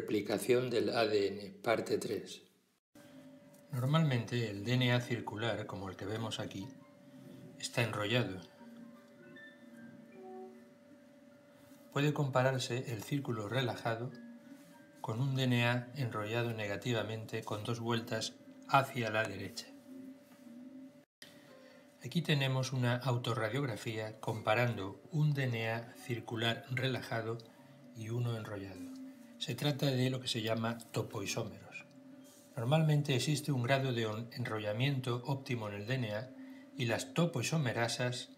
Replicación del ADN, parte 3. Normalmente el DNA circular, como el que vemos aquí, está enrollado. Puede compararse el círculo relajado con un DNA enrollado negativamente con dos vueltas hacia la derecha. Aquí tenemos una autorradiografía comparando un DNA circular relajado y uno enrollado. Se trata de lo que se llama topoisómeros. Normalmente existe un grado de enrollamiento óptimo en el DNA y las topoisomerasas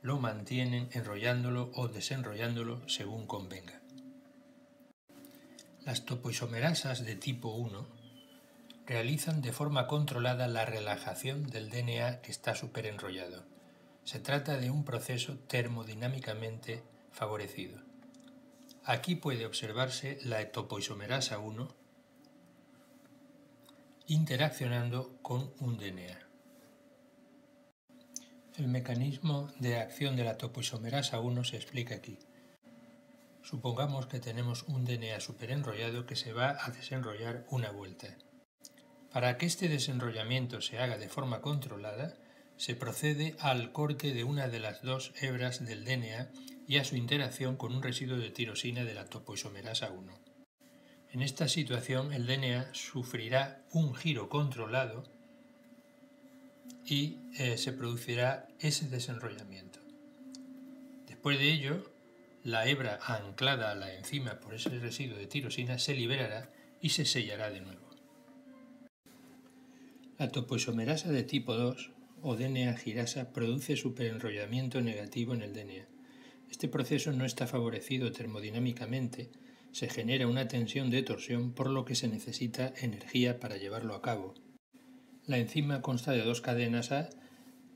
lo mantienen enrollándolo o desenrollándolo según convenga. Las topoisomerasas de tipo 1 realizan de forma controlada la relajación del DNA que está superenrollado. Se trata de un proceso termodinámicamente favorecido. Aquí puede observarse la topoisomerasa 1 interaccionando con un DNA. El mecanismo de acción de la topoisomerasa 1 se explica aquí. Supongamos que tenemos un DNA superenrollado que se va a desenrollar una vuelta. Para que este desenrollamiento se haga de forma controlada, se procede al corte de una de las dos hebras del DNA y a su interacción con un residuo de tirosina de la topoisomerasa 1. En esta situación el DNA sufrirá un giro controlado y eh, se producirá ese desenrollamiento. Después de ello, la hebra anclada a la enzima por ese residuo de tirosina se liberará y se sellará de nuevo. La topoisomerasa de tipo 2 o DNA girasa produce superenrollamiento negativo en el DNA. Este proceso no está favorecido termodinámicamente, se genera una tensión de torsión por lo que se necesita energía para llevarlo a cabo. La enzima consta de dos cadenas A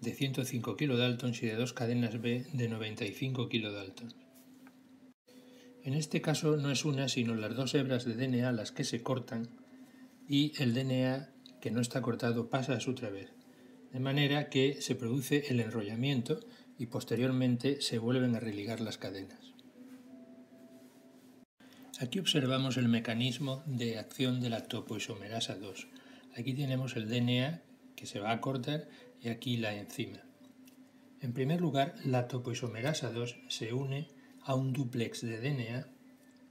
de 105 kDa y de dos cadenas B de 95 kDa. En este caso no es una sino las dos hebras de DNA las que se cortan y el DNA que no está cortado pasa a su través, de manera que se produce el enrollamiento y posteriormente se vuelven a religar las cadenas. Aquí observamos el mecanismo de acción de la topoisomerasa 2. Aquí tenemos el DNA que se va a cortar y aquí la enzima. En primer lugar, la topoisomerasa 2 se une a un duplex de DNA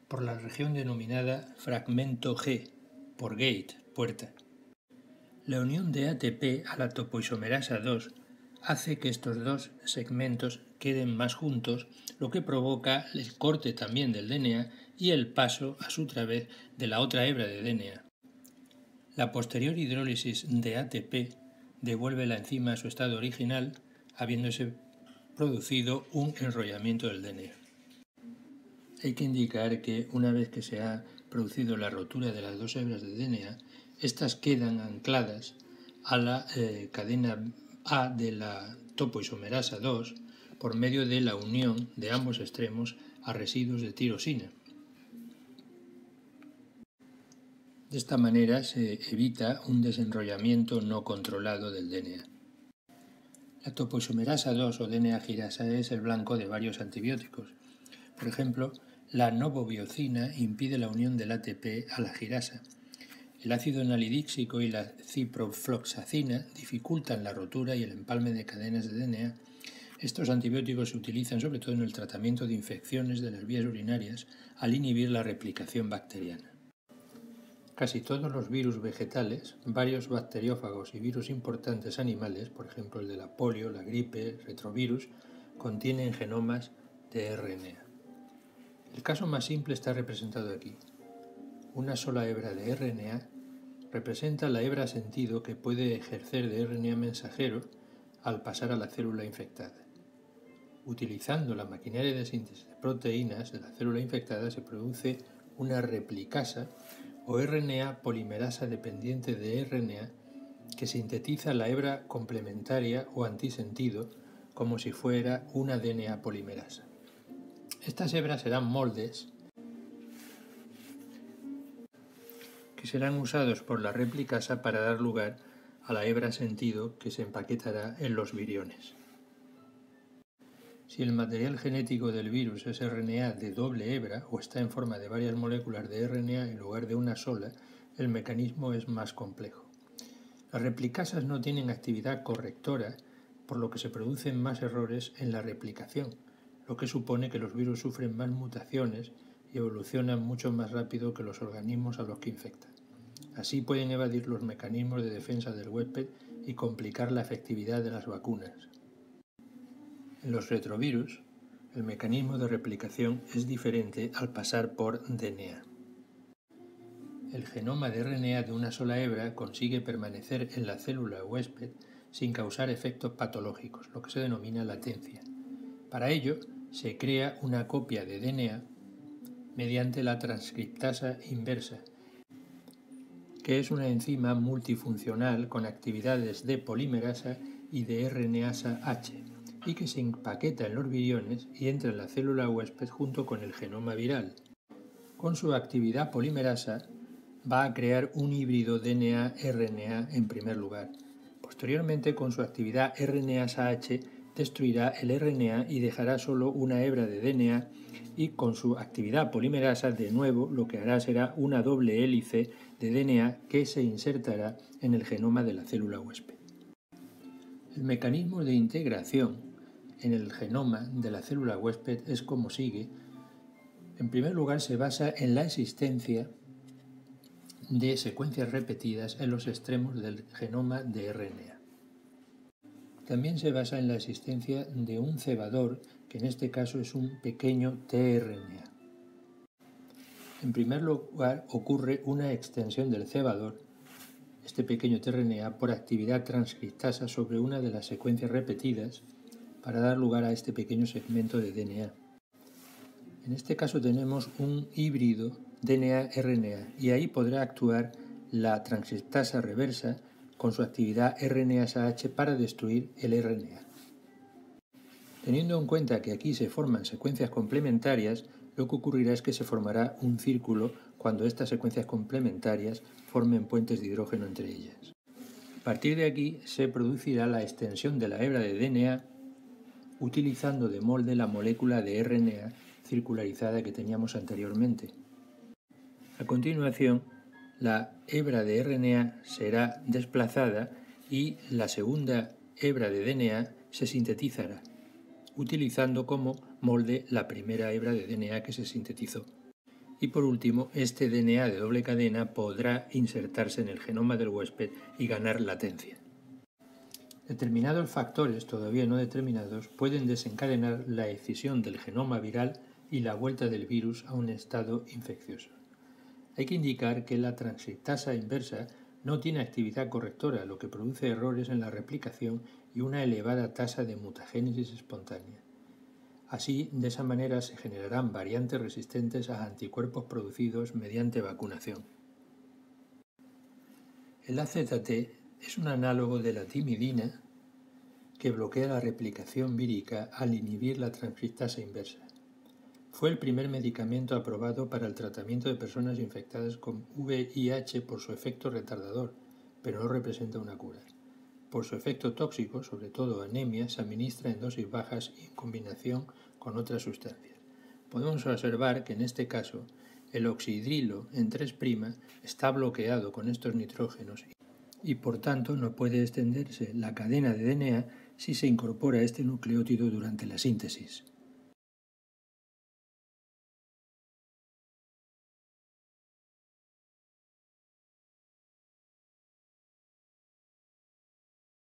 por la región denominada fragmento G, por gate, puerta. La unión de ATP a la topoisomerasa 2 hace que estos dos segmentos queden más juntos, lo que provoca el corte también del DNA y el paso a su través de la otra hebra de DNA. La posterior hidrólisis de ATP devuelve la enzima a su estado original, habiéndose producido un enrollamiento del DNA. Hay que indicar que una vez que se ha producido la rotura de las dos hebras de DNA, estas quedan ancladas a la eh, cadena A de la topoisomerasa 2 por medio de la unión de ambos extremos a residuos de tirosina. De esta manera se evita un desenrollamiento no controlado del DNA. La topoisomerasa 2 o DNA girasa es el blanco de varios antibióticos. Por ejemplo, la novobiocina impide la unión del ATP a la girasa. El ácido nalidíxico y la ciprofloxacina dificultan la rotura y el empalme de cadenas de DNA. Estos antibióticos se utilizan sobre todo en el tratamiento de infecciones de las vías urinarias al inhibir la replicación bacteriana. Casi todos los virus vegetales, varios bacteriófagos y virus importantes animales, por ejemplo el de la polio, la gripe, retrovirus, contienen genomas de RNA. El caso más simple está representado aquí. Una sola hebra de RNA representa la hebra sentido que puede ejercer de RNA mensajero al pasar a la célula infectada. Utilizando la maquinaria de síntesis de proteínas de la célula infectada se produce una replicasa o RNA polimerasa dependiente de RNA que sintetiza la hebra complementaria o antisentido como si fuera una DNA polimerasa. Estas hebras serán moldes que serán usados por la replicasa para dar lugar a la hebra sentido que se empaquetará en los viriones. Si el material genético del virus es RNA de doble hebra o está en forma de varias moléculas de RNA en lugar de una sola, el mecanismo es más complejo. Las replicasas no tienen actividad correctora, por lo que se producen más errores en la replicación, lo que supone que los virus sufren más mutaciones y evolucionan mucho más rápido que los organismos a los que infectan. Así pueden evadir los mecanismos de defensa del huésped y complicar la efectividad de las vacunas. En los retrovirus, el mecanismo de replicación es diferente al pasar por DNA. El genoma de RNA de una sola hebra consigue permanecer en la célula huésped sin causar efectos patológicos, lo que se denomina latencia. Para ello, se crea una copia de DNA mediante la transcriptasa inversa, que es una enzima multifuncional con actividades de polimerasa y de RNasa H y que se empaqueta en los viriones y entra en la célula huésped junto con el genoma viral. Con su actividad polimerasa va a crear un híbrido DNA-RNA en primer lugar. Posteriormente, con su actividad RNasa-H, destruirá el RNA y dejará solo una hebra de DNA y con su actividad polimerasa de nuevo lo que hará será una doble hélice de DNA que se insertará en el genoma de la célula huésped. El mecanismo de integración en el genoma de la célula huésped es como sigue. En primer lugar, se basa en la existencia de secuencias repetidas en los extremos del genoma de RNA. También se basa en la existencia de un cebador, que en este caso es un pequeño tRNA. En primer lugar, ocurre una extensión del cebador, este pequeño tRNA, por actividad transcriptasa sobre una de las secuencias repetidas para dar lugar a este pequeño segmento de DNA. En este caso tenemos un híbrido DNA-RNA y ahí podrá actuar la transcriptasa reversa con su actividad RNA-SH para destruir el RNA. Teniendo en cuenta que aquí se forman secuencias complementarias, lo que ocurrirá es que se formará un círculo cuando estas secuencias complementarias formen puentes de hidrógeno entre ellas. A partir de aquí se producirá la extensión de la hebra de DNA utilizando de molde la molécula de RNA circularizada que teníamos anteriormente. A continuación, la hebra de RNA será desplazada y la segunda hebra de DNA se sintetizará, utilizando como molde la primera hebra de DNA que se sintetizó. Y por último, este DNA de doble cadena podrá insertarse en el genoma del huésped y ganar latencia. Determinados factores todavía no determinados pueden desencadenar la escisión del genoma viral y la vuelta del virus a un estado infeccioso. Hay que indicar que la transcriptasa inversa no tiene actividad correctora, lo que produce errores en la replicación y una elevada tasa de mutagénesis espontánea. Así, de esa manera se generarán variantes resistentes a anticuerpos producidos mediante vacunación. El AZT es un análogo de la timidina que bloquea la replicación vírica al inhibir la transcriptasa inversa. Fue el primer medicamento aprobado para el tratamiento de personas infectadas con VIH por su efecto retardador, pero no representa una cura. Por su efecto tóxico, sobre todo anemia, se administra en dosis bajas y en combinación con otras sustancias. Podemos observar que en este caso el oxidrilo en 3' está bloqueado con estos nitrógenos y por tanto no puede extenderse la cadena de DNA si se incorpora este nucleótido durante la síntesis.